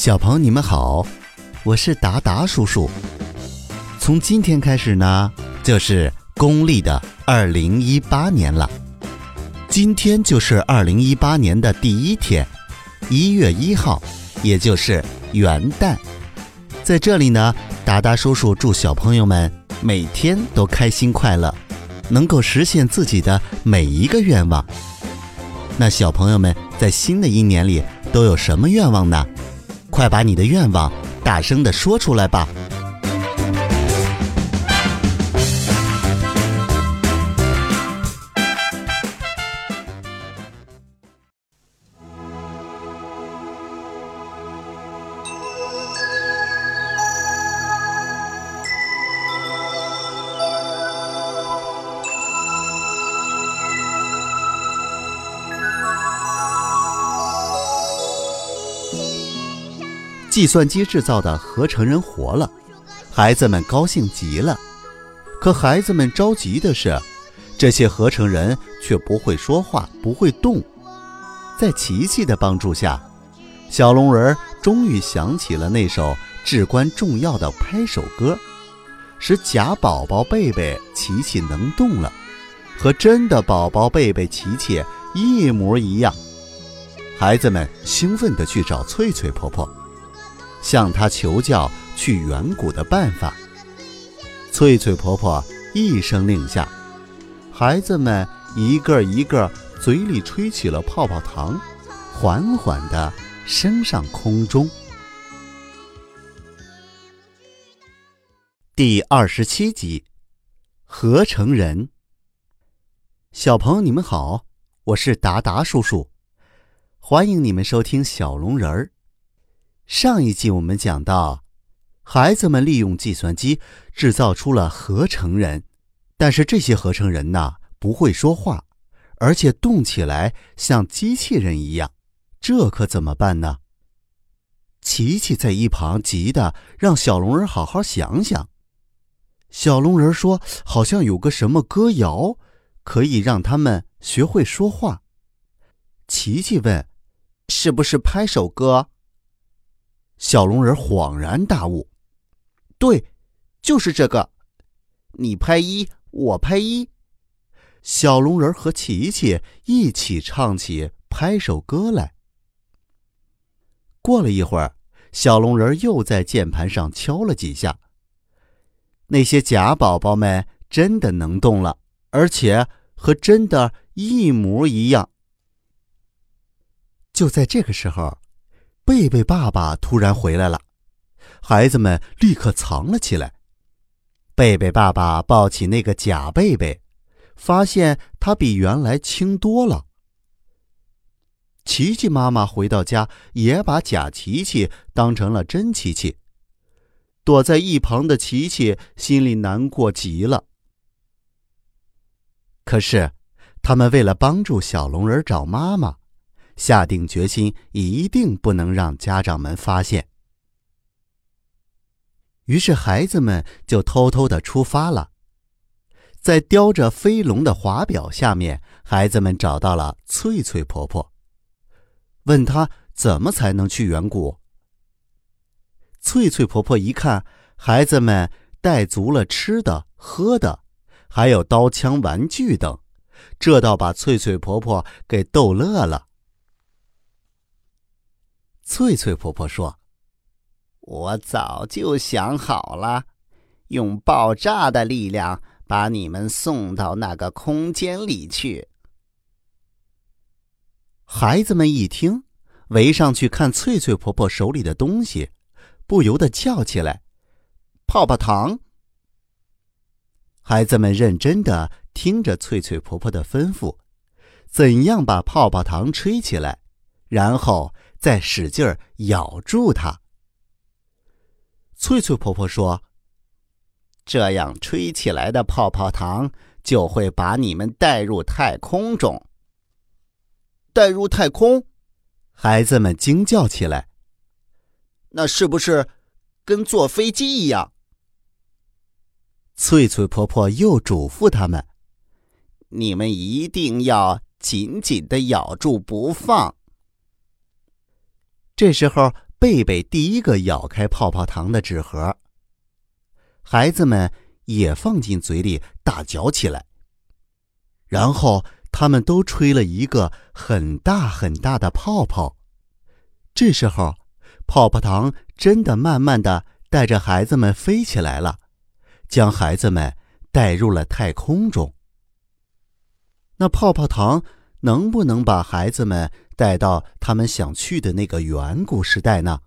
小朋友，你们好，我是达达叔叔。从今天开始呢，就是公历的二零一八年了。今天就是二零一八年的第一天，一月一号，也就是元旦。在这里呢，达达叔叔祝小朋友们每天都开心快乐，能够实现自己的每一个愿望。那小朋友们在新的一年里都有什么愿望呢？快把你的愿望大声地说出来吧！计算机制造的合成人活了，孩子们高兴极了。可孩子们着急的是，这些合成人却不会说话，不会动。在琪琪的帮助下，小龙人终于想起了那首至关重要的拍手歌，使假宝宝贝贝琪琪能动了，和真的宝宝贝贝琪琪一模一样。孩子们兴奋地去找翠翠婆婆。向他求教去远古的办法。翠翠婆婆一声令下，孩子们一个一个嘴里吹起了泡泡糖，缓缓地升上空中。第二十七集，合成人。小朋友，你们好，我是达达叔叔，欢迎你们收听小龙人儿。上一集我们讲到，孩子们利用计算机制造出了合成人，但是这些合成人呢不会说话，而且动起来像机器人一样，这可怎么办呢？琪琪在一旁急得让小龙人好好想想。小龙人说：“好像有个什么歌谣，可以让他们学会说话。”琪琪问：“是不是拍手歌？”小龙人恍然大悟：“对，就是这个。你拍一，我拍一。”小龙人和琪琪一起唱起拍手歌来。过了一会儿，小龙人又在键盘上敲了几下。那些假宝宝们真的能动了，而且和真的一模一样。就在这个时候。贝贝爸爸突然回来了，孩子们立刻藏了起来。贝贝爸爸抱起那个假贝贝，发现他比原来轻多了。琪琪妈妈回到家，也把假琪琪当成了真琪琪。躲在一旁的琪琪心里难过极了。可是，他们为了帮助小龙人找妈妈。下定决心，一定不能让家长们发现。于是，孩子们就偷偷的出发了。在雕着飞龙的华表下面，孩子们找到了翠翠婆婆，问她怎么才能去远古。翠翠婆婆一看孩子们带足了吃的、喝的，还有刀枪玩具等，这倒把翠翠婆婆给逗乐了。翠翠婆婆说：“我早就想好了，用爆炸的力量把你们送到那个空间里去。”孩子们一听，围上去看翠翠婆婆手里的东西，不由得叫起来：“泡泡糖！”孩子们认真的听着翠翠婆婆的吩咐，怎样把泡泡糖吹起来，然后。再使劲儿咬住它。翠翠婆婆说：“这样吹起来的泡泡糖就会把你们带入太空中。”带入太空，孩子们惊叫起来：“那是不是跟坐飞机一样？”翠翠婆婆又嘱咐他们：“你们一定要紧紧的咬住不放。”这时候，贝贝第一个咬开泡泡糖的纸盒，孩子们也放进嘴里大嚼起来。然后他们都吹了一个很大很大的泡泡。这时候，泡泡糖真的慢慢的带着孩子们飞起来了，将孩子们带入了太空中。那泡泡糖能不能把孩子们带到他们想去的那个远古时代呢？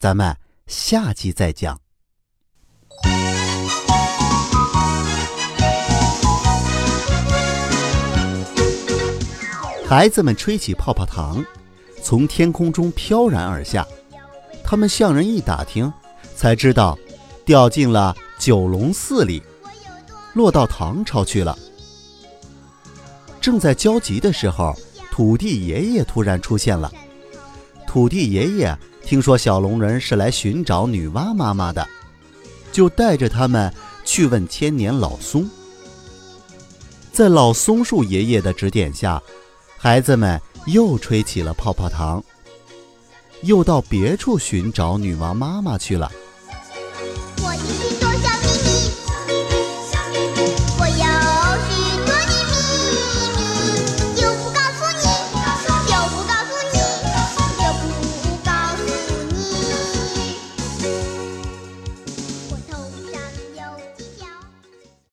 咱们下集再讲。孩子们吹起泡泡糖，从天空中飘然而下。他们向人一打听，才知道掉进了九龙寺里，落到唐朝去了。正在焦急的时候，土地爷爷突然出现了。土地爷爷听说小龙人是来寻找女娲妈妈的，就带着他们去问千年老松。在老松树爷爷的指点下，孩子们又吹起了泡泡糖，又到别处寻找女娲妈妈去了。